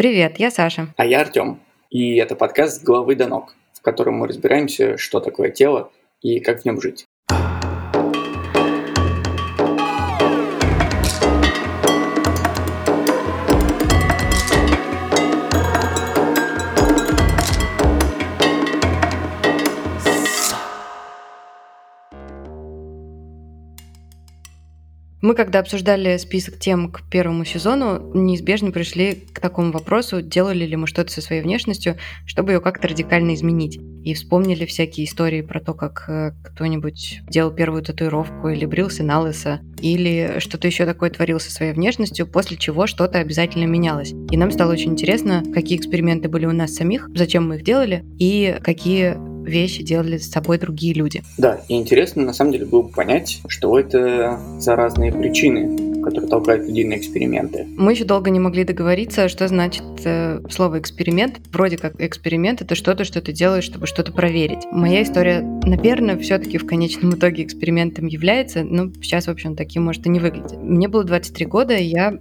Привет, я Саша. А я Артем. И это подкаст «С головы до ног», в котором мы разбираемся, что такое тело и как в нем жить. Мы, когда обсуждали список тем к первому сезону, неизбежно пришли к такому вопросу, делали ли мы что-то со своей внешностью, чтобы ее как-то радикально изменить. И вспомнили всякие истории про то, как э, кто-нибудь делал первую татуировку или брился на лысо, или что-то еще такое творил со своей внешностью, после чего что-то обязательно менялось. И нам стало очень интересно, какие эксперименты были у нас самих, зачем мы их делали, и какие вещи делали с собой другие люди. Да, и интересно на самом деле было бы понять, что это за разные причины, которые толкают людей на эксперименты. Мы еще долго не могли договориться, что значит э, слово эксперимент. Вроде как эксперимент это что-то, что ты делаешь, чтобы что-то проверить. Моя история, наверное, все-таки в конечном итоге экспериментом является, но сейчас, в общем, таким может и не выглядит. Мне было 23 года, и я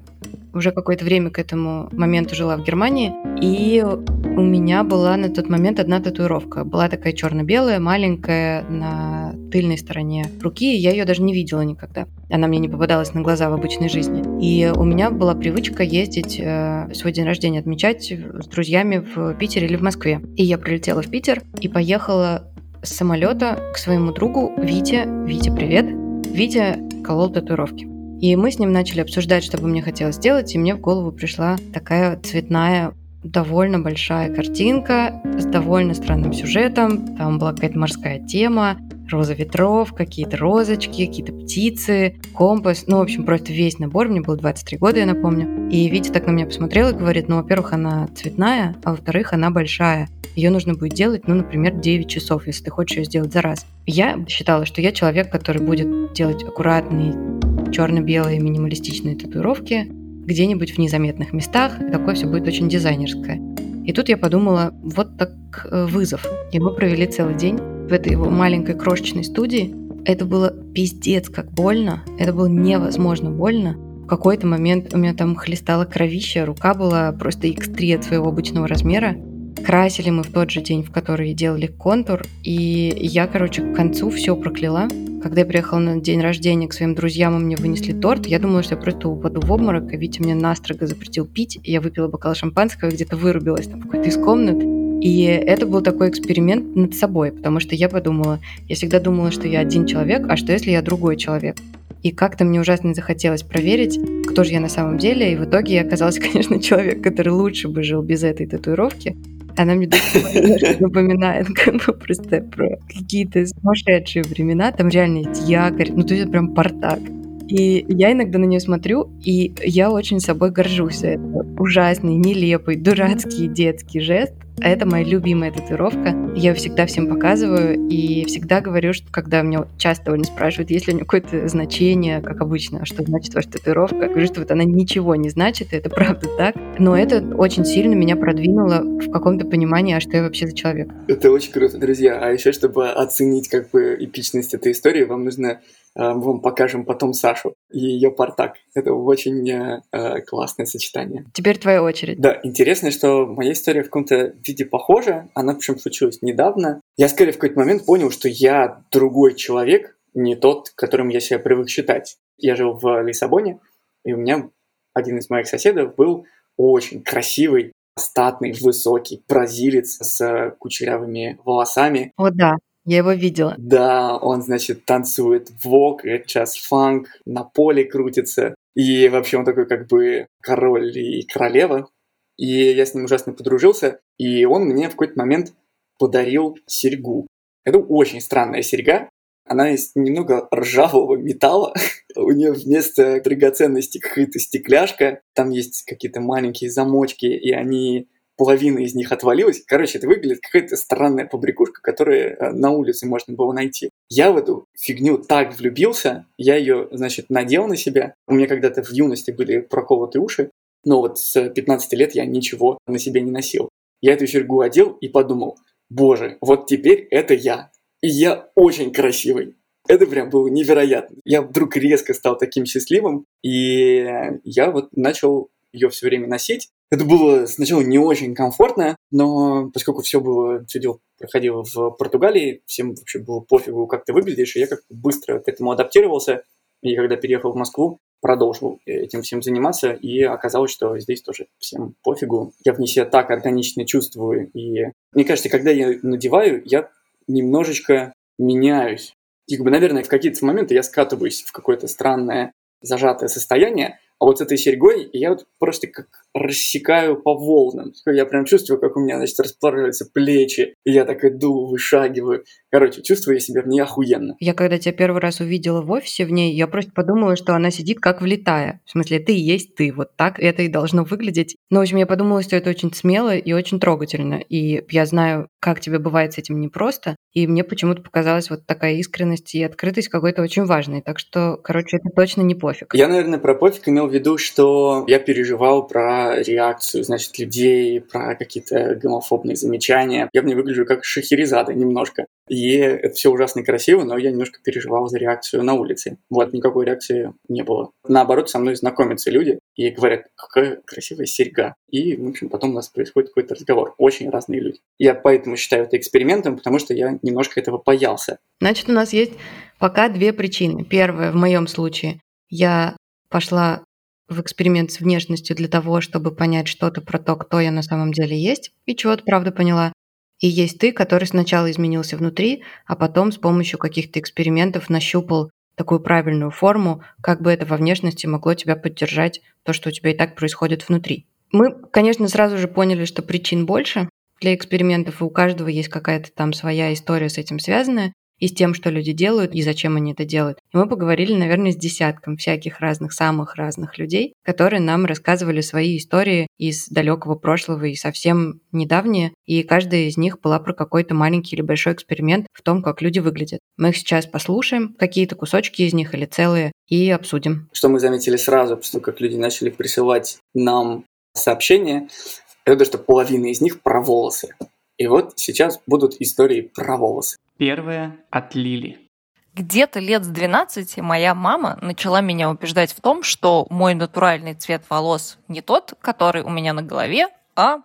уже какое-то время к этому моменту жила в Германии, и у меня была на тот момент одна татуировка. Была такая черно-белая, маленькая, на тыльной стороне руки, я ее даже не видела никогда. Она мне не попадалась на глаза в обычной жизни. И у меня была привычка ездить э, свой день рождения отмечать с друзьями в Питере или в Москве. И я прилетела в Питер и поехала с самолета к своему другу Вите. Витя, привет. Витя колол татуировки. И мы с ним начали обсуждать, что бы мне хотелось сделать, и мне в голову пришла такая цветная довольно большая картинка с довольно странным сюжетом. Там была какая-то морская тема, роза ветров, какие-то розочки, какие-то птицы, компас. Ну, в общем, просто весь набор. Мне было 23 года, я напомню. И Витя так на меня посмотрел и говорит, ну, во-первых, она цветная, а во-вторых, она большая. Ее нужно будет делать, ну, например, 9 часов, если ты хочешь ее сделать за раз. Я считала, что я человек, который будет делать аккуратные черно-белые минималистичные татуировки, где-нибудь в незаметных местах. Такое все будет очень дизайнерское. И тут я подумала, вот так э, вызов. И мы провели целый день в этой его маленькой крошечной студии. Это было пиздец как больно. Это было невозможно больно. В какой-то момент у меня там хлестала кровища, рука была просто x3 от своего обычного размера. Красили мы в тот же день, в который делали контур, и я, короче, к концу все прокляла. Когда я приехала на день рождения к своим друзьям, и мне вынесли торт, я думала, что я просто упаду в обморок, а Витя мне настрого запретил пить, и я выпила бокал шампанского, где-то вырубилась там какой-то из комнат. И это был такой эксперимент над собой, потому что я подумала, я всегда думала, что я один человек, а что если я другой человек? И как-то мне ужасно захотелось проверить, кто же я на самом деле. И в итоге я оказалась, конечно, человек, который лучше бы жил без этой татуировки. Она мне напоминает как бы просто про какие-то сумасшедшие времена. Там реально есть якорь, ну то есть прям портак. И я иногда на нее смотрю, и я очень собой горжусь. Это ужасный, нелепый, дурацкий детский жест. А это моя любимая татуировка. Я ее всегда всем показываю и всегда говорю, что когда меня часто довольно спрашивают, есть ли у нее какое-то значение, как обычно, что значит ваша татуировка, я говорю, что вот она ничего не значит, и это правда так. Но это очень сильно меня продвинуло в каком-то понимании, а что я вообще за человек. Это очень круто, друзья. А еще, чтобы оценить как бы эпичность этой истории, вам нужно мы вам покажем потом Сашу и ее портак. Это очень э, э, классное сочетание. Теперь твоя очередь. Да, интересно, что моя история в каком-то виде похожа. Она причем случилась недавно. Я скорее в какой-то момент понял, что я другой человек, не тот, которым я себя привык считать. Я жил в Лиссабоне, и у меня один из моих соседов был очень красивый, статный, высокий бразилец с кучерявыми волосами. О, да. Я его видела. Да, он, значит, танцует вок, сейчас фанк, на поле крутится. И вообще он такой как бы король и королева. И я с ним ужасно подружился. И он мне в какой-то момент подарил серьгу. Это очень странная серьга. Она из немного ржавого металла. У нее вместо драгоценности какая-то стекляшка. Там есть какие-то маленькие замочки, и они половина из них отвалилась. Короче, это выглядит какая-то странная побрякушка, которую э, на улице можно было найти. Я в эту фигню так влюбился, я ее, значит, надел на себя. У меня когда-то в юности были проколоты уши, но вот с 15 лет я ничего на себе не носил. Я эту серьгу одел и подумал, боже, вот теперь это я. И я очень красивый. Это прям было невероятно. Я вдруг резко стал таким счастливым, и я вот начал ее все время носить. Это было сначала не очень комфортно, но поскольку все было, все дело проходило в Португалии, всем вообще было пофигу, как ты выглядишь, и я как быстро к этому адаптировался. И когда переехал в Москву, продолжил этим всем заниматься, и оказалось, что здесь тоже всем пофигу. Я в ней себя так органично чувствую, и мне кажется, когда я надеваю, я немножечко меняюсь. И, как бы, наверное, в какие-то моменты я скатываюсь в какое-то странное зажатое состояние, а вот с этой серьгой я вот просто как рассекаю по волнам. Я прям чувствую, как у меня, значит, расплавляются плечи, и я так иду, вышагиваю. Короче, чувствую я себя в ней охуенно. Я когда тебя первый раз увидела в офисе в ней, я просто подумала, что она сидит как влетая. В смысле, ты и есть ты. Вот так это и должно выглядеть. Но, в общем, я подумала, что это очень смело и очень трогательно. И я знаю, как тебе бывает с этим непросто. И мне почему-то показалась вот такая искренность и открытость какой-то очень важной. Так что, короче, это точно не пофиг. Я, наверное, про пофиг имел в виду, что я переживал про реакцию, значит, людей, про какие-то гомофобные замечания. Я в ней выгляжу как Шахерезада немножко. И это все ужасно красиво, но я немножко переживал за реакцию на улице. Вот, никакой реакции не было. Наоборот, со мной знакомятся люди и говорят, какая красивая серьга. И, в общем, потом у нас происходит какой-то разговор. Очень разные люди. Я поэтому считаю это экспериментом, потому что я немножко этого боялся. Значит, у нас есть пока две причины. Первая, в моем случае, я пошла в эксперимент с внешностью для того, чтобы понять что-то про то, кто я на самом деле есть, и чего-то правда поняла. И есть ты, который сначала изменился внутри, а потом с помощью каких-то экспериментов нащупал такую правильную форму, как бы это во внешности могло тебя поддержать, то, что у тебя и так происходит внутри. Мы, конечно, сразу же поняли, что причин больше для экспериментов, и у каждого есть какая-то там своя история с этим связанная и с тем, что люди делают и зачем они это делают. И мы поговорили, наверное, с десятком всяких разных, самых разных людей, которые нам рассказывали свои истории из далекого прошлого и совсем недавние, и каждая из них была про какой-то маленький или большой эксперимент в том, как люди выглядят. Мы их сейчас послушаем, какие-то кусочки из них или целые, и обсудим. Что мы заметили сразу, после как люди начали присылать нам сообщения, это то, что половина из них про волосы. И вот сейчас будут истории про волосы. Первая от Лили. Где-то лет с 12 моя мама начала меня убеждать в том, что мой натуральный цвет волос не тот, который у меня на голове, а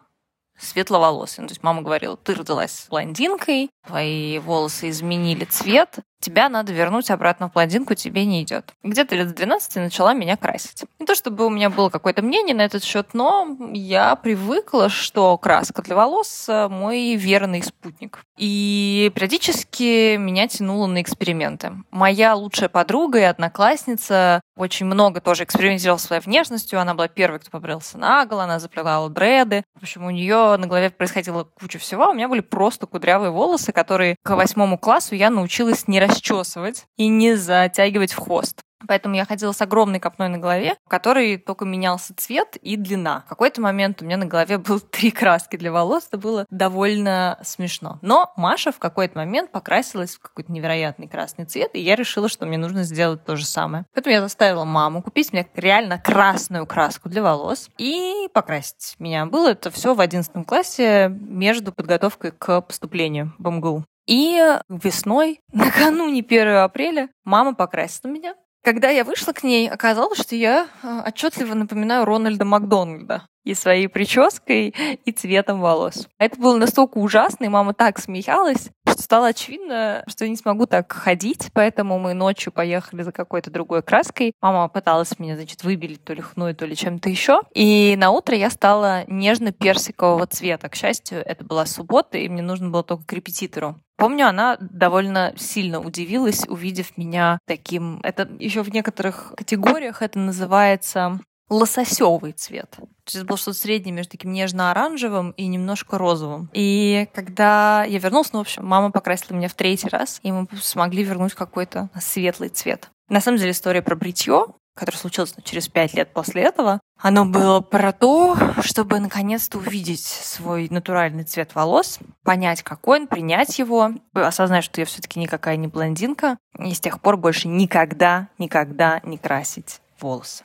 светловолосый. Ну, то есть мама говорила, ты родилась блондинкой, твои волосы изменили цвет, тебя надо вернуть обратно в блондинку, тебе не идет. Где-то лет с 12 начала меня красить. Не то чтобы у меня было какое-то мнение на этот счет, но я привыкла, что краска для волос мой верный спутник. И периодически меня тянуло на эксперименты. Моя лучшая подруга и одноклассница очень много тоже экспериментировала своей внешностью. Она была первой, кто побрился наголо, она заплевала дреды. В общем, у нее на голове происходила куча всего. У меня были просто кудрявые волосы, которые к восьмому классу я научилась не расчесывать и не затягивать в хвост. Поэтому я ходила с огромной копной на голове, в которой только менялся цвет и длина. В какой-то момент у меня на голове было три краски для волос. Это было довольно смешно. Но Маша в какой-то момент покрасилась в какой-то невероятный красный цвет, и я решила, что мне нужно сделать то же самое. Поэтому я заставила маму купить мне реально красную краску для волос и покрасить меня. Было это все в одиннадцатом классе между подготовкой к поступлению в МГУ. И весной, накануне 1 апреля, мама покрасила меня. Когда я вышла к ней, оказалось, что я а, отчетливо напоминаю Рональда Макдональда и своей прической, и цветом волос. Это было настолько ужасно, и мама так смеялась, что стало очевидно, что я не смогу так ходить, поэтому мы ночью поехали за какой-то другой краской. Мама пыталась меня, значит, выбелить то ли хной, то ли чем-то еще. И на утро я стала нежно-персикового цвета. К счастью, это была суббота, и мне нужно было только к репетитору. Помню, она довольно сильно удивилась, увидев меня таким. Это еще в некоторых категориях это называется лососевый цвет. То есть было что-то среднее между таким нежно-оранжевым и немножко розовым. И когда я вернулась, ну, в общем, мама покрасила меня в третий раз, и мы смогли вернуть какой-то светлый цвет. На самом деле история про бритье, которое случилось ну, через пять лет после этого, оно было про то, чтобы наконец-то увидеть свой натуральный цвет волос, понять, какой он, принять его, осознать, что я все-таки никакая не блондинка, и с тех пор больше никогда, никогда не красить волосы.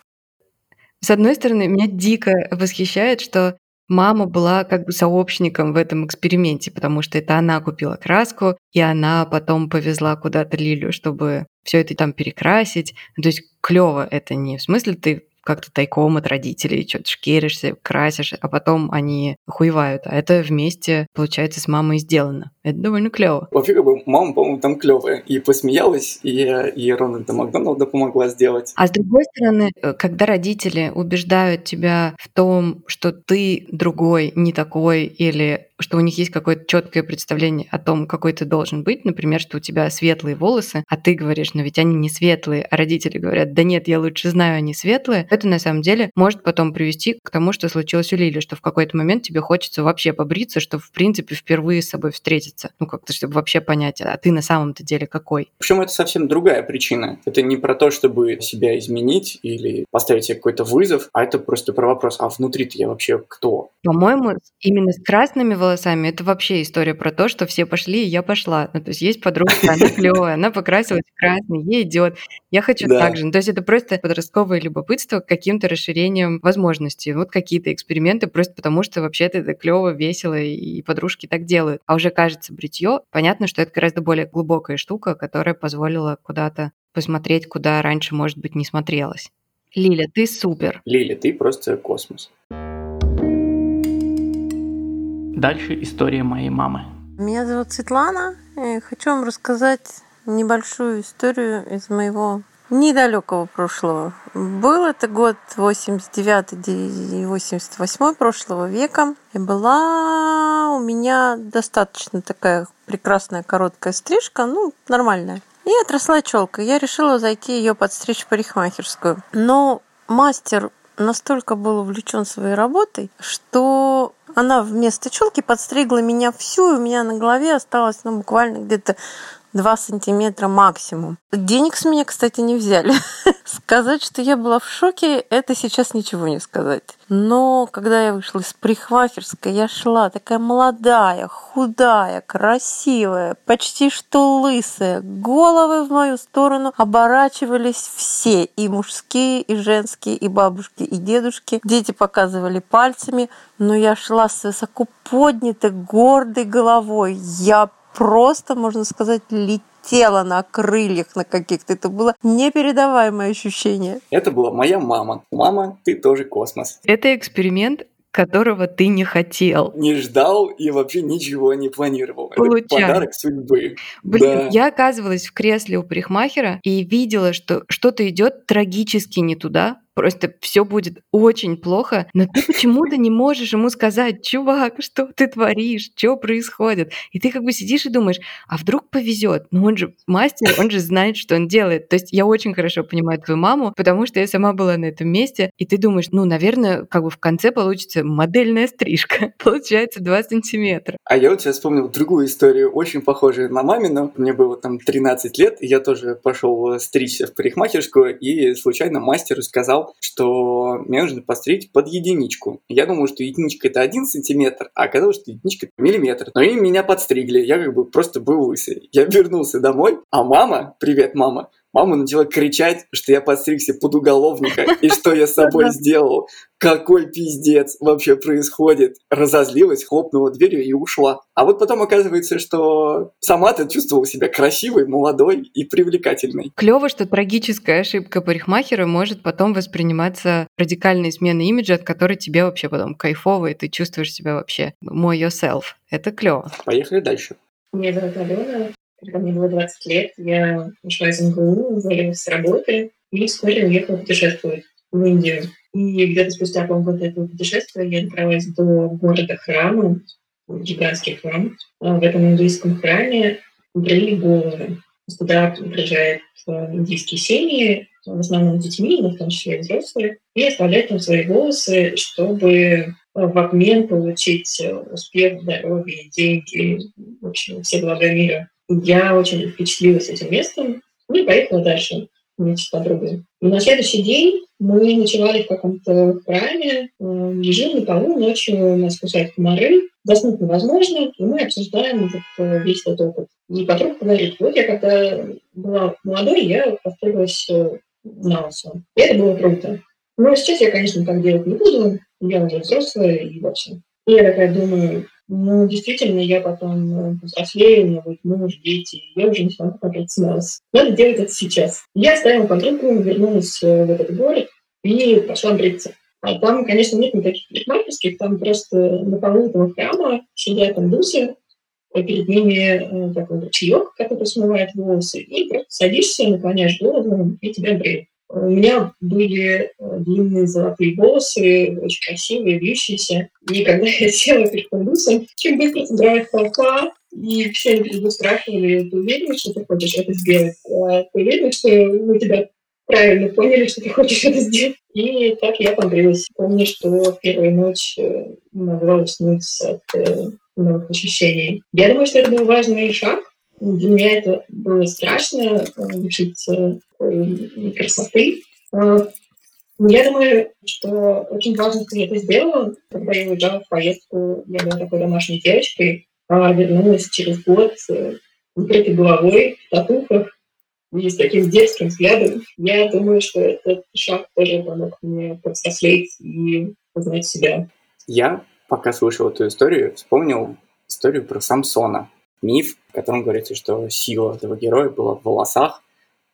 С одной стороны, меня дико восхищает, что мама была как бы сообщником в этом эксперименте, потому что это она купила краску, и она потом повезла куда-то Лилю, чтобы все это там перекрасить. То есть клево это не в смысле ты как-то тайком от родителей, что-то шкеришься, красишь, а потом они хуевают. А это вместе, получается, с мамой сделано. Это довольно клево. Вообще, как бы, мама, по-моему, там клевая. И посмеялась, и, и Рональда Макдоналда помогла сделать. А с другой стороны, э, когда родители убеждают тебя в том, что ты другой, не такой, или что у них есть какое-то четкое представление о том, какой ты должен быть. Например, что у тебя светлые волосы, а ты говоришь, но ведь они не светлые, а родители говорят, да нет, я лучше знаю, они светлые. Это на самом деле может потом привести к тому, что случилось у Лили, что в какой-то момент тебе хочется вообще побриться, чтобы в принципе впервые с собой встретиться. Ну как-то, чтобы вообще понять, а ты на самом-то деле какой. Причем это совсем другая причина. Это не про то, чтобы себя изменить или поставить себе какой-то вызов, а это просто про вопрос, а внутри-то я вообще кто? По-моему, именно с красными волосами это вообще история про то, что все пошли, и я пошла. Ну, то есть есть подружка, она клевая, она покрасилась в красный, ей идет. Я хочу да. так же. Ну, то есть это просто подростковое любопытство каким-то расширением возможностей. Вот какие-то эксперименты, просто потому что вообще-то это клево, весело, и подружки так делают. А уже кажется бритье, понятно, что это гораздо более глубокая штука, которая позволила куда-то посмотреть, куда раньше, может быть, не смотрелось. Лиля, ты супер. Лиля, ты просто космос. Дальше история моей мамы. Меня зовут Светлана, и хочу вам рассказать небольшую историю из моего недалекого прошлого. Был это год 89 и 88 прошлого века. И была у меня достаточно такая прекрасная короткая стрижка, ну, нормальная. И отросла челка. Я решила зайти ее подстричь в парикмахерскую. Но мастер настолько был увлечен своей работой, что она вместо челки подстригла меня всю, и у меня на голове осталось ну, буквально где-то 2 сантиметра максимум. Денег с меня, кстати, не взяли. сказать, что я была в шоке, это сейчас ничего не сказать. Но когда я вышла из парикмахерской, я шла такая молодая, худая, красивая, почти что лысая. Головы в мою сторону оборачивались все, и мужские, и женские, и бабушки, и дедушки. Дети показывали пальцами, но я шла с высоко поднятой, гордой головой. Я просто, можно сказать, летела на крыльях на каких-то. Это было непередаваемое ощущение. Это была моя мама. Мама, ты тоже космос. Это эксперимент, которого ты не хотел. Не ждал и вообще ничего не планировал. Получай. Это подарок судьбы. Блин, да. я оказывалась в кресле у парикмахера и видела, что что-то идет трагически не туда, просто все будет очень плохо, но ты почему-то не можешь ему сказать, чувак, что ты творишь, что происходит? И ты как бы сидишь и думаешь, а вдруг повезет? Ну он же мастер, он же знает, что он делает. То есть я очень хорошо понимаю твою маму, потому что я сама была на этом месте, и ты думаешь, ну, наверное, как бы в конце получится модельная стрижка. Получается 2 сантиметра. А я вот сейчас вспомнил другую историю, очень похожую на мамину. Мне было там 13 лет, и я тоже пошел стричься в парикмахерскую, и случайно мастеру сказал, что мне нужно постричь под единичку. Я думал, что единичка это один сантиметр, а оказалось, что единичка это миллиметр. Но они меня подстригли, я как бы просто был лысый. Я вернулся домой, а мама, привет, мама, Мама начала кричать, что я подстригся под уголовника и что я с собой сделал. Какой пиздец вообще происходит? Разозлилась, хлопнула дверью и ушла. А вот потом оказывается, что сама-то чувствовала себя красивой, молодой и привлекательной. Клево, что трагическая ошибка парикмахера может потом восприниматься радикальной сменой имиджа, от которой тебе вообще потом кайфово, и ты чувствуешь себя вообще мой yourself. Это клево. Поехали дальше. Меня зовут Алена, когда мне было 20 лет, я ушла из МГУ, уволилась с работы и вскоре уехала путешествовать в Индию. И где-то спустя полгода этого путешествия я добралась до города Храма, гигантский храм. А в этом индуистском храме брили головы. Туда приезжают индийские семьи, в основном с детьми, но в том числе и взрослые, и оставляют там свои волосы, чтобы в обмен получить успех, здоровье, деньги, в общем, все блага мира. Я очень впечатлилась этим местом и поехала дальше вместе с подругой. И на следующий день мы ночевали в каком-то храме, э, лежим на полу, ночью нас кусают комары, заснуть невозможно, и мы обсуждаем этот, э, весь этот опыт. И подруга говорит, вот я когда была молодой, я построилась э, на лысо. И это было круто. Но сейчас я, конечно, так делать не буду, я уже взрослая и вообще. И я такая думаю, ну, действительно, я потом взрослею, у меня будет муж, дети, я уже не смогу смотреть с нас. Надо делать это сейчас. Я оставила подругу, вернулась э, в этот город, и пошла бриться. А там, конечно, нет никаких парикмахерских, там просто на полу этого храма сидят индусы, а перед ними э, такой ручеек, который смывает волосы, и просто садишься, наклоняешь голову, и тебя бреют. У меня были э, длинные золотые волосы, очень красивые, вьющиеся. И когда я села перед индусом, чем быстро собирает толпа, и все перед спрашивали, ты уверен, что ты хочешь это сделать? А ты уверен, что мы тебя правильно поняли, что ты хочешь это сделать. И так я побрилась. Помню, что первую ночь э, могла уснуть от э, новых ощущений. Я думаю, что это был важный шаг. Для меня это было страшно, э, лишиться красоты. А, я думаю, что очень важно, что я это сделала. Когда я уезжала в поездку, я была такой домашней девочкой, а вернулась через год с закрытой головой, в татухах, и с таким дерзким взглядом, я думаю, что этот шаг тоже помог мне повзрослеть и познать себя. Я, пока слышал эту историю, вспомнил историю про Самсона. Миф, в котором говорится, что сила этого героя была в волосах,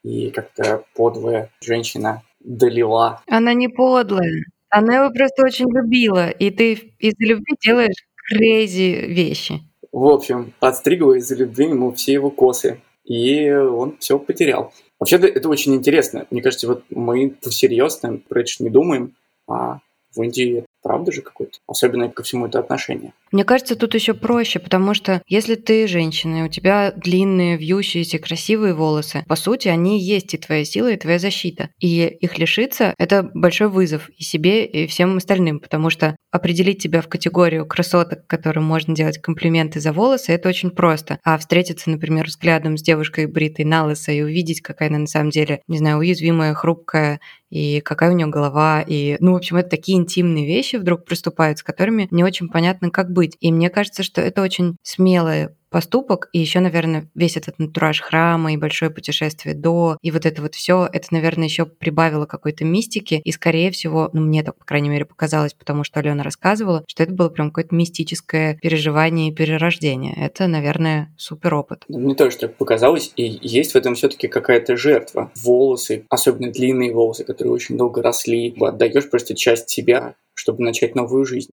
и как-то подлая женщина долила. Она не подлая. Она его просто очень любила, и ты из-за любви делаешь крейзи вещи. В общем, подстригла из-за любви ему все его косы и он все потерял. Вообще это очень интересно. Мне кажется, вот мы всерьез про это не думаем, а в Индии правда же какое-то, особенно ко всему это отношение. Мне кажется, тут еще проще, потому что если ты женщина, у тебя длинные, вьющиеся, красивые волосы, по сути, они есть и твоя сила, и твоя защита. И их лишиться — это большой вызов и себе, и всем остальным, потому что определить тебя в категорию красоток, которым можно делать комплименты за волосы, это очень просто. А встретиться, например, взглядом с девушкой бритой на лысо и увидеть, какая она на самом деле, не знаю, уязвимая, хрупкая, и какая у нее голова, и, ну, в общем, это такие интимные вещи вдруг приступают, с которыми не очень понятно, как быть. И мне кажется, что это очень смелое поступок, и еще, наверное, весь этот натураж храма и большое путешествие до, и вот это вот все, это, наверное, еще прибавило какой-то мистики, и, скорее всего, ну, мне так, по крайней мере, показалось, потому что Алена рассказывала, что это было прям какое-то мистическое переживание и перерождение. Это, наверное, супер опыт. Ну, мне тоже так показалось, и есть в этом все-таки какая-то жертва. Волосы, особенно длинные волосы, которые очень долго росли, отдаешь просто часть себя, чтобы начать новую жизнь.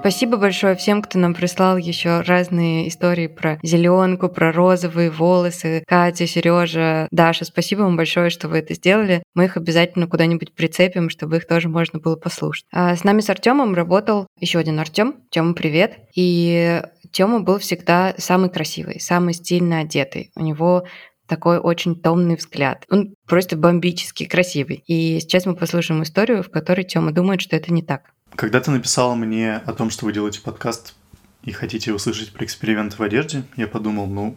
Спасибо большое всем, кто нам прислал еще разные истории про зеленку, про розовые волосы. Катя, Сережа, Даша, спасибо вам большое, что вы это сделали. Мы их обязательно куда-нибудь прицепим, чтобы их тоже можно было послушать. А с нами с Артемом работал еще один Артем. Тема, привет. И Тёма был всегда самый красивый, самый стильно одетый. У него такой очень томный взгляд. Он просто бомбически красивый. И сейчас мы послушаем историю, в которой Тёма думает, что это не так. Когда ты написала мне о том, что вы делаете подкаст и хотите услышать про эксперименты в одежде, я подумал, ну,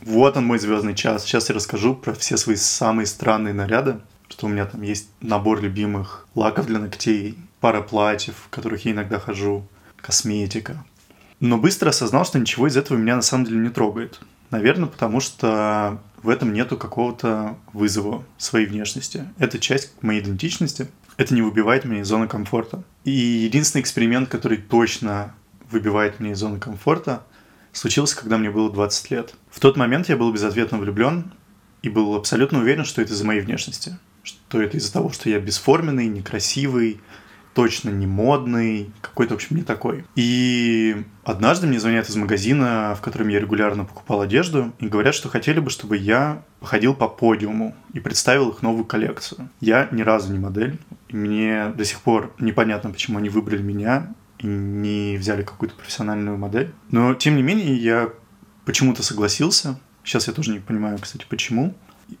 вот он мой звездный час. Сейчас я расскажу про все свои самые странные наряды, что у меня там есть набор любимых лаков для ногтей, пара платьев, в которых я иногда хожу, косметика. Но быстро осознал, что ничего из этого меня на самом деле не трогает. Наверное, потому что в этом нету какого-то вызова своей внешности. Это часть моей идентичности — это не выбивает меня из зоны комфорта. И единственный эксперимент, который точно выбивает меня из зоны комфорта, случился, когда мне было 20 лет. В тот момент я был безответно влюблен и был абсолютно уверен, что это из-за моей внешности. Что это из-за того, что я бесформенный, некрасивый, точно не модный, какой-то, в общем, не такой. И однажды мне звонят из магазина, в котором я регулярно покупал одежду, и говорят, что хотели бы, чтобы я походил по подиуму и представил их новую коллекцию. Я ни разу не модель, и мне до сих пор непонятно, почему они выбрали меня и не взяли какую-то профессиональную модель. Но, тем не менее, я почему-то согласился. Сейчас я тоже не понимаю, кстати, почему.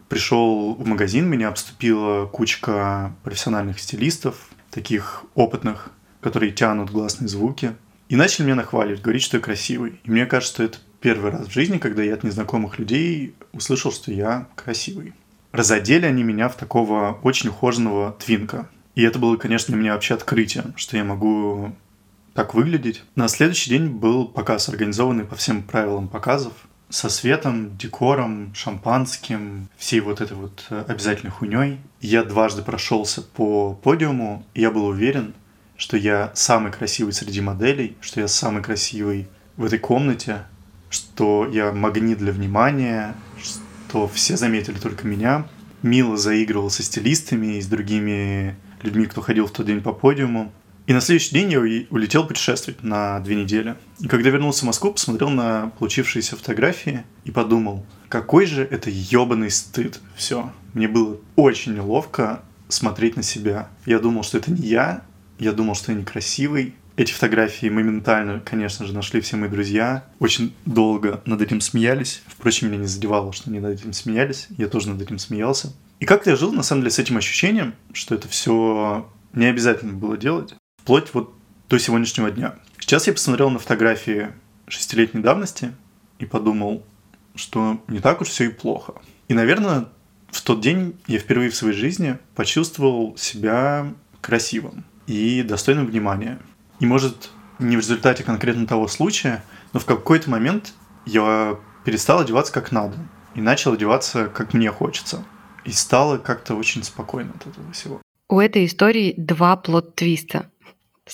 Пришел в магазин, меня обступила кучка профессиональных стилистов, таких опытных, которые тянут гласные звуки. И начали меня нахваливать, говорить, что я красивый. И мне кажется, что это первый раз в жизни, когда я от незнакомых людей услышал, что я красивый. Разодели они меня в такого очень ухоженного твинка. И это было, конечно, для меня вообще открытие, что я могу так выглядеть. На следующий день был показ, организованный по всем правилам показов со светом, декором, шампанским, всей вот этой вот э, обязательной хуйней. Я дважды прошелся по подиуму, и я был уверен, что я самый красивый среди моделей, что я самый красивый в этой комнате, что я магнит для внимания, что все заметили только меня. мило заигрывал со стилистами и с другими людьми, кто ходил в тот день по подиуму. И на следующий день я улетел путешествовать на две недели. И когда вернулся в Москву, посмотрел на получившиеся фотографии и подумал, какой же это ебаный стыд. Все. Мне было очень неловко смотреть на себя. Я думал, что это не я, я думал, что я некрасивый. Эти фотографии моментально, конечно же, нашли все мои друзья. Очень долго над этим смеялись. Впрочем, меня не задевало, что они над этим смеялись. Я тоже над этим смеялся. И как-то я жил, на самом деле, с этим ощущением, что это все не обязательно было делать, вплоть вот до сегодняшнего дня. Сейчас я посмотрел на фотографии шестилетней давности и подумал, что не так уж все и плохо. И, наверное, в тот день я впервые в своей жизни почувствовал себя красивым и достойным внимания. И может не в результате конкретно того случая, но в какой-то момент я перестал одеваться как надо и начал одеваться как мне хочется. И стало как-то очень спокойно от этого всего. У этой истории два плод-твиста.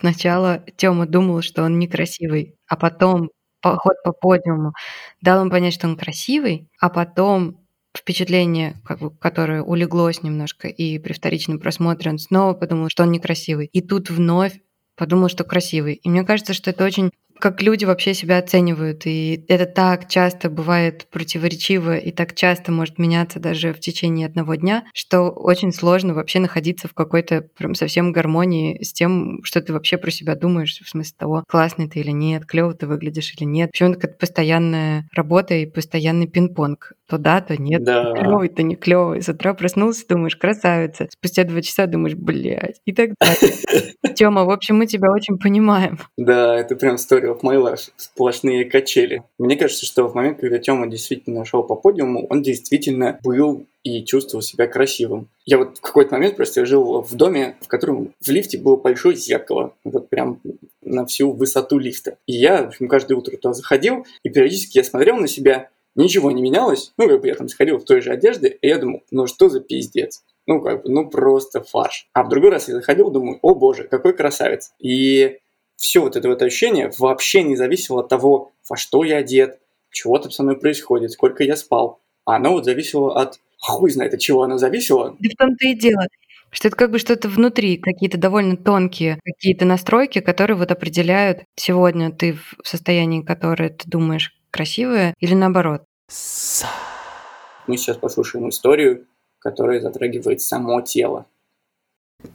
Сначала Тёма думал, что он некрасивый, а потом поход по подиуму дал ему понять, что он красивый, а потом впечатление, как бы, которое улеглось немножко, и при вторичном просмотре он снова подумал, что он некрасивый. И тут вновь подумал, что красивый. И мне кажется, что это очень как люди вообще себя оценивают. И это так часто бывает противоречиво и так часто может меняться даже в течение одного дня, что очень сложно вообще находиться в какой-то прям совсем гармонии с тем, что ты вообще про себя думаешь, в смысле того, классный ты или нет, клево ты выглядишь или нет. Почему это постоянная работа и постоянный пинг-понг. То да, то нет. Да. Клевый, то не клевый. С утра проснулся, думаешь, красавица. Спустя два часа думаешь, блядь. И так далее. Тёма, в общем, мы тебя очень понимаем. Да, это прям story my life. Сплошные качели. Мне кажется, что в момент, когда Тёма действительно шел по подиуму, он действительно был и чувствовал себя красивым. Я вот в какой-то момент просто жил в доме, в котором в лифте было большое зеркало, вот прям на всю высоту лифта. И я, в общем, каждое утро туда заходил, и периодически я смотрел на себя, ничего не менялось, ну, как бы я там сходил в той же одежде, и я думал, ну что за пиздец? Ну, как бы, ну просто фарш. А в другой раз я заходил, думаю, о боже, какой красавец. И все вот это вот ощущение вообще не зависело от того, во что я одет, чего там со мной происходит, сколько я спал. А оно вот зависело от... Хуй знает, от чего оно зависело. Да в том-то и дело. Что это как бы что-то внутри, какие-то довольно тонкие какие-то настройки, которые вот определяют, сегодня ты в состоянии, которое ты думаешь красивое, или наоборот. Мы сейчас послушаем историю, которая затрагивает само тело.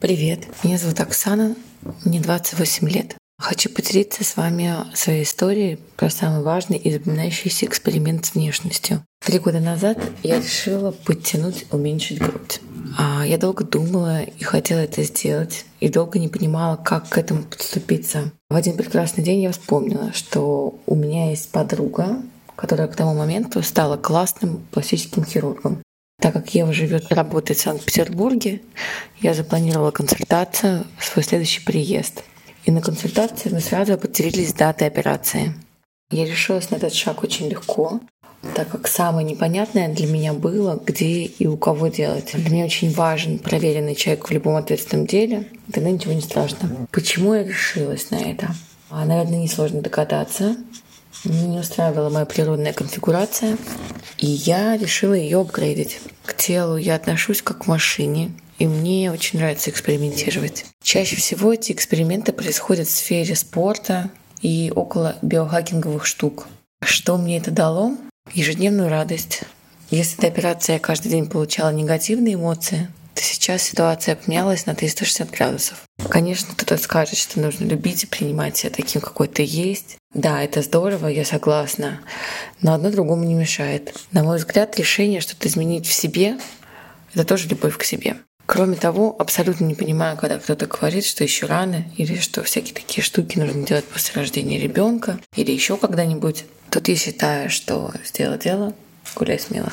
Привет, меня зовут Оксана, мне 28 лет. Хочу поделиться с вами своей историей про самый важный и запоминающийся эксперимент с внешностью. Три года назад я решила подтянуть, уменьшить грудь. А я долго думала и хотела это сделать, и долго не понимала, как к этому подступиться. В один прекрасный день я вспомнила, что у меня есть подруга, которая к тому моменту стала классным пластическим хирургом. Так как Ева живет и работает в Санкт-Петербурге, я запланировала консультацию, свой следующий приезд. И на консультации мы сразу определились с датой операции. Я решилась на этот шаг очень легко, так как самое непонятное для меня было, где и у кого делать. Для меня очень важен проверенный человек в любом ответственном деле, тогда ничего не страшно. Почему я решилась на это? А, наверное, несложно догадаться. Мне не устраивала моя природная конфигурация, и я решила ее апгрейдить. К телу я отношусь как к машине, и мне очень нравится экспериментировать. Чаще всего эти эксперименты происходят в сфере спорта и около биохакинговых штук. Что мне это дало? Ежедневную радость. Если до операции я каждый день получала негативные эмоции, то сейчас ситуация поменялась на 360 градусов. Конечно, кто-то скажет, что нужно любить и принимать себя таким, какой ты есть. Да, это здорово, я согласна. Но одно другому не мешает. На мой взгляд, решение что-то изменить в себе — это тоже любовь к себе. Кроме того, абсолютно не понимаю, когда кто-то говорит, что еще рано, или что всякие такие штуки нужно делать после рождения ребенка, или еще когда-нибудь. Тут я считаю, что сделать дело, гуляй смело.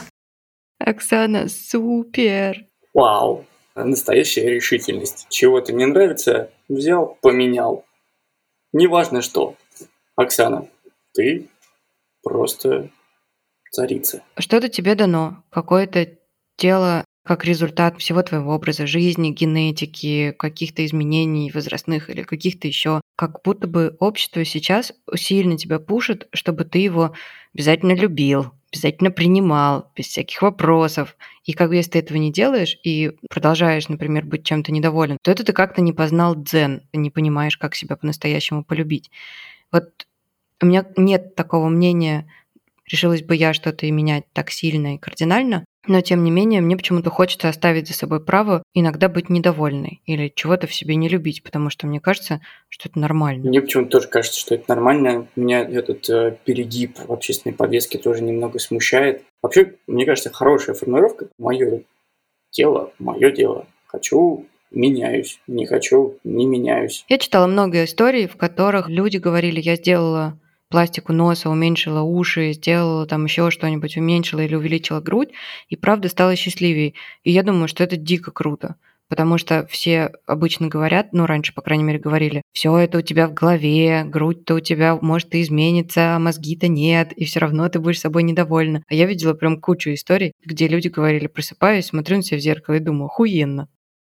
Оксана, супер! Вау! Настоящая решительность. Чего-то не нравится, взял, поменял. Неважно что. Оксана, ты просто царица. Что-то тебе дано, какое-то тело как результат всего твоего образа жизни, генетики, каких-то изменений возрастных или каких-то еще. Как будто бы общество сейчас сильно тебя пушит, чтобы ты его обязательно любил, обязательно принимал, без всяких вопросов. И как бы если ты этого не делаешь и продолжаешь, например, быть чем-то недоволен, то это ты как-то не познал дзен, не понимаешь, как себя по-настоящему полюбить. Вот у меня нет такого мнения, решилась бы я что-то и менять так сильно и кардинально, но тем не менее мне почему-то хочется оставить за собой право иногда быть недовольной или чего-то в себе не любить, потому что мне кажется, что это нормально. Мне почему-то тоже кажется, что это нормально. Меня этот э, перегиб в общественной повестке тоже немного смущает. Вообще, мне кажется, хорошая формулировка. Мое тело, мое дело. Хочу меняюсь, не хочу, не меняюсь. Я читала много историй, в которых люди говорили, я сделала пластику носа, уменьшила уши, сделала там еще что-нибудь, уменьшила или увеличила грудь, и правда стала счастливее. И я думаю, что это дико круто. Потому что все обычно говорят, ну, раньше, по крайней мере, говорили, все это у тебя в голове, грудь-то у тебя может и изменится, а мозги-то нет, и все равно ты будешь собой недовольна. А я видела прям кучу историй, где люди говорили, просыпаюсь, смотрю на себя в зеркало и думаю, охуенно.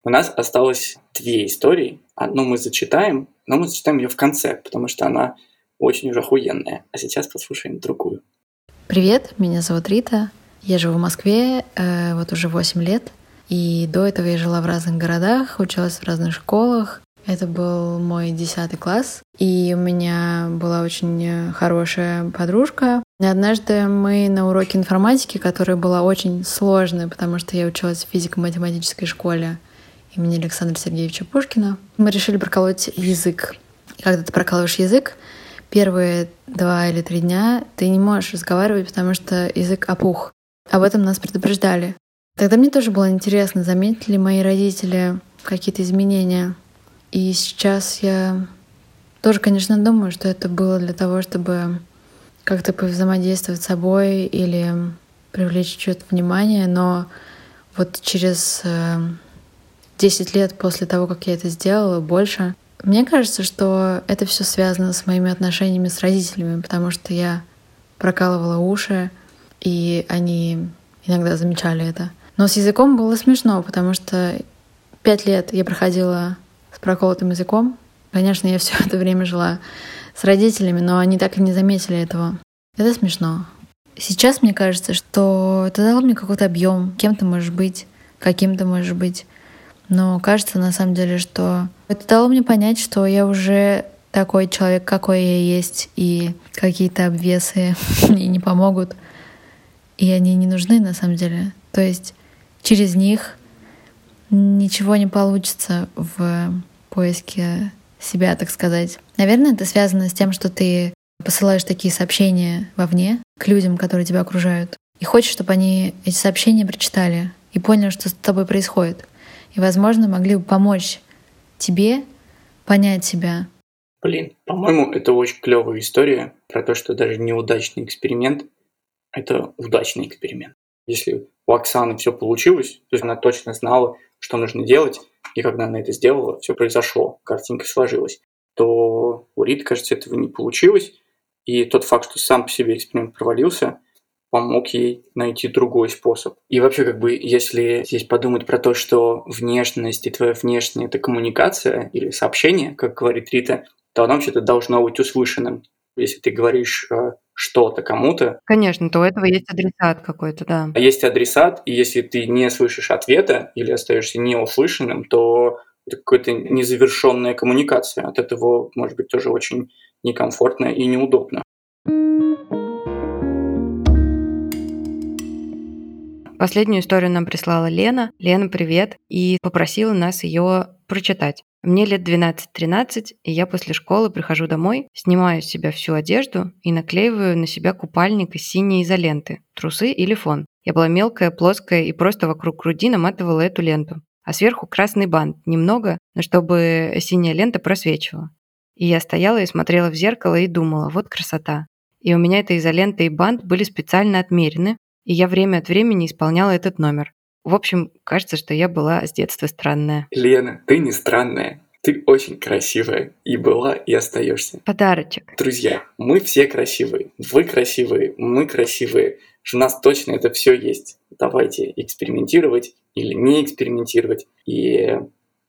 У нас осталось две истории. Одну мы зачитаем, но мы зачитаем ее в конце, потому что она очень уже охуенная. А сейчас послушаем другую. Привет, меня зовут Рита. Я живу в Москве э, вот уже 8 лет. И до этого я жила в разных городах, училась в разных школах. Это был мой десятый класс, и у меня была очень хорошая подружка. И однажды мы на уроке информатики, которая была очень сложной, потому что я училась в физико-математической школе имени Александра Сергеевича Пушкина, мы решили проколоть язык. Когда ты прокалываешь язык, первые два или три дня ты не можешь разговаривать, потому что язык опух. Об этом нас предупреждали. Тогда мне тоже было интересно, заметили ли мои родители какие-то изменения. И сейчас я тоже, конечно, думаю, что это было для того, чтобы как-то повзаимодействовать с собой или привлечь чье-то внимание, но вот через 10 э, лет после того, как я это сделала, больше, мне кажется, что это все связано с моими отношениями с родителями, потому что я прокалывала уши, и они иногда замечали это. Но с языком было смешно, потому что пять лет я проходила с проколотым языком. Конечно, я все это время жила с родителями, но они так и не заметили этого. Это смешно. Сейчас мне кажется, что это дало мне какой-то объем, кем ты можешь быть, каким ты можешь быть. Но кажется на самом деле, что это дало мне понять, что я уже такой человек, какой я есть, и какие-то обвесы мне не помогут, и они не нужны на самом деле. То есть через них ничего не получится в поиске себя, так сказать. Наверное, это связано с тем, что ты посылаешь такие сообщения вовне к людям, которые тебя окружают, и хочешь, чтобы они эти сообщения прочитали и поняли, что с тобой происходит и, возможно, могли бы помочь тебе понять себя. Блин, по-моему, это очень клевая история про то, что даже неудачный эксперимент – это удачный эксперимент. Если у Оксаны все получилось, то есть она точно знала, что нужно делать, и когда она это сделала, все произошло, картинка сложилась, то у Рит, кажется, этого не получилось, и тот факт, что сам по себе эксперимент провалился, помог ей найти другой способ. И вообще, как бы, если здесь подумать про то, что внешность и твоя внешняя – это коммуникация или сообщение, как говорит Рита, то оно вообще-то должно быть услышанным. Если ты говоришь э, что-то кому-то. Конечно, то у этого есть адресат какой-то, да. А есть адресат, и если ты не слышишь ответа или остаешься неуслышанным, то это какая-то незавершенная коммуникация. От этого может быть тоже очень некомфортно и неудобно. Последнюю историю нам прислала Лена. Лена, привет. И попросила нас ее прочитать. Мне лет 12-13, и я после школы прихожу домой, снимаю с себя всю одежду и наклеиваю на себя купальник из синей изоленты, трусы или фон. Я была мелкая, плоская и просто вокруг груди наматывала эту ленту. А сверху красный бант, немного, но чтобы синяя лента просвечивала. И я стояла и смотрела в зеркало и думала, вот красота. И у меня эта изолента и бант были специально отмерены, и я время от времени исполняла этот номер. В общем, кажется, что я была с детства странная. Лена, ты не странная. Ты очень красивая. И была, и остаешься. Подарочек. Друзья, мы все красивые. Вы красивые, мы красивые. У нас точно это все есть. Давайте экспериментировать или не экспериментировать. И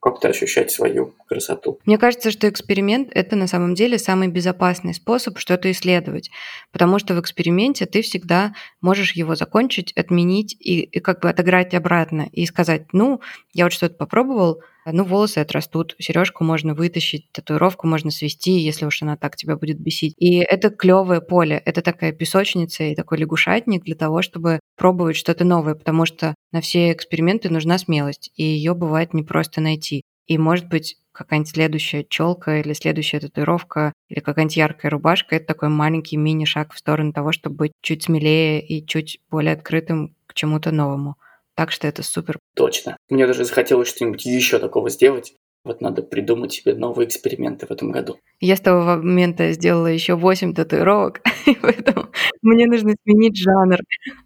как-то ощущать свою красоту. Мне кажется, что эксперимент — это на самом деле самый безопасный способ что-то исследовать, потому что в эксперименте ты всегда можешь его закончить, отменить и, и как бы отыграть обратно и сказать, ну, я вот что-то попробовал, ну, волосы отрастут, сережку можно вытащить, татуировку можно свести, если уж она так тебя будет бесить. И это клевое поле, это такая песочница и такой лягушатник для того, чтобы пробовать что-то новое, потому что на все эксперименты нужна смелость, и ее бывает не просто найти. И, может быть, какая-нибудь следующая челка или следующая татуировка или какая-нибудь яркая рубашка — это такой маленький мини-шаг в сторону того, чтобы быть чуть смелее и чуть более открытым к чему-то новому. Так что это супер. Точно. Мне даже захотелось что-нибудь еще такого сделать. Вот надо придумать себе новые эксперименты в этом году. Я с того момента сделала еще 8 татуировок, поэтому мне нужно сменить жанр.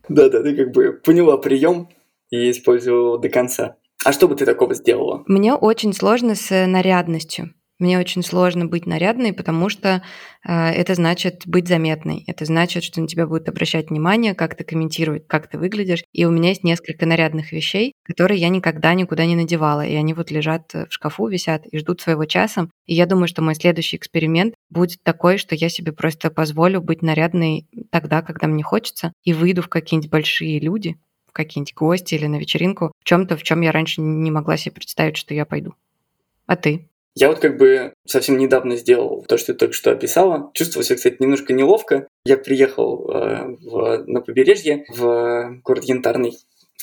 Да-да, ты как бы поняла прием и использовала до конца. А что бы ты такого сделала? Мне очень сложно с нарядностью. Мне очень сложно быть нарядной, потому что э, это значит быть заметной. Это значит, что на тебя будут обращать внимание, как-то комментировать, как ты выглядишь. И у меня есть несколько нарядных вещей, которые я никогда никуда не надевала. И они вот лежат в шкафу, висят и ждут своего часа. И я думаю, что мой следующий эксперимент будет такой, что я себе просто позволю быть нарядной тогда, когда мне хочется, и выйду в какие-нибудь большие люди, в какие-нибудь гости или на вечеринку, в чем-то, в чем я раньше не могла себе представить, что я пойду. А ты? Я вот как бы совсем недавно сделал то, что ты только что описала. Чувствовал себя, кстати, немножко неловко. Я приехал э, в, на побережье, в город Янтарный.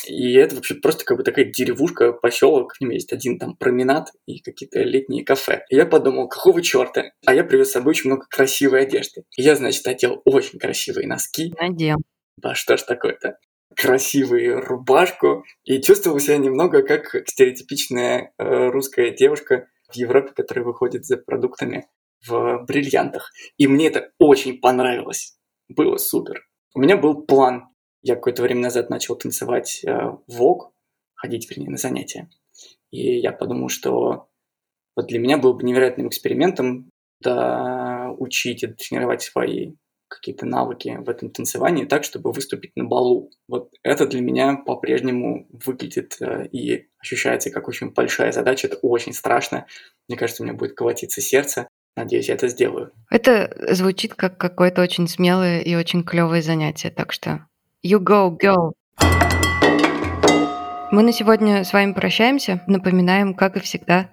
И это вообще просто как бы такая деревушка, поселок. В нем есть один там променад и какие-то летние кафе. И я подумал, какого черта? А я привез с собой очень много красивой одежды. И я, значит, одел очень красивые носки. Надел. Да что ж такое-то? красивую рубашку и чувствовал себя немного как стереотипичная э, русская девушка в Европе, который выходит за продуктами в бриллиантах. И мне это очень понравилось. Было супер. У меня был план. Я какое-то время назад начал танцевать э, вок, ходить, вернее, на занятия. И я подумал, что вот для меня было бы невероятным экспериментом да, учить и тренировать свои какие-то навыки в этом танцевании так, чтобы выступить на балу. Вот это для меня по-прежнему выглядит э, и ощущается как очень большая задача. Это очень страшно. Мне кажется, у меня будет колотиться сердце. Надеюсь, я это сделаю. Это звучит как какое-то очень смелое и очень клевое занятие. Так что you go, girl. Мы на сегодня с вами прощаемся. Напоминаем, как и всегда,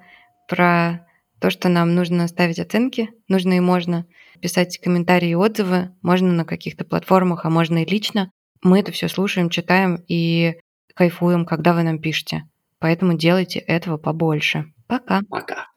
про то, что нам нужно ставить оценки, нужно и можно писать комментарии и отзывы, можно на каких-то платформах, а можно и лично. Мы это все слушаем, читаем и кайфуем, когда вы нам пишете. Поэтому делайте этого побольше. Пока. Пока.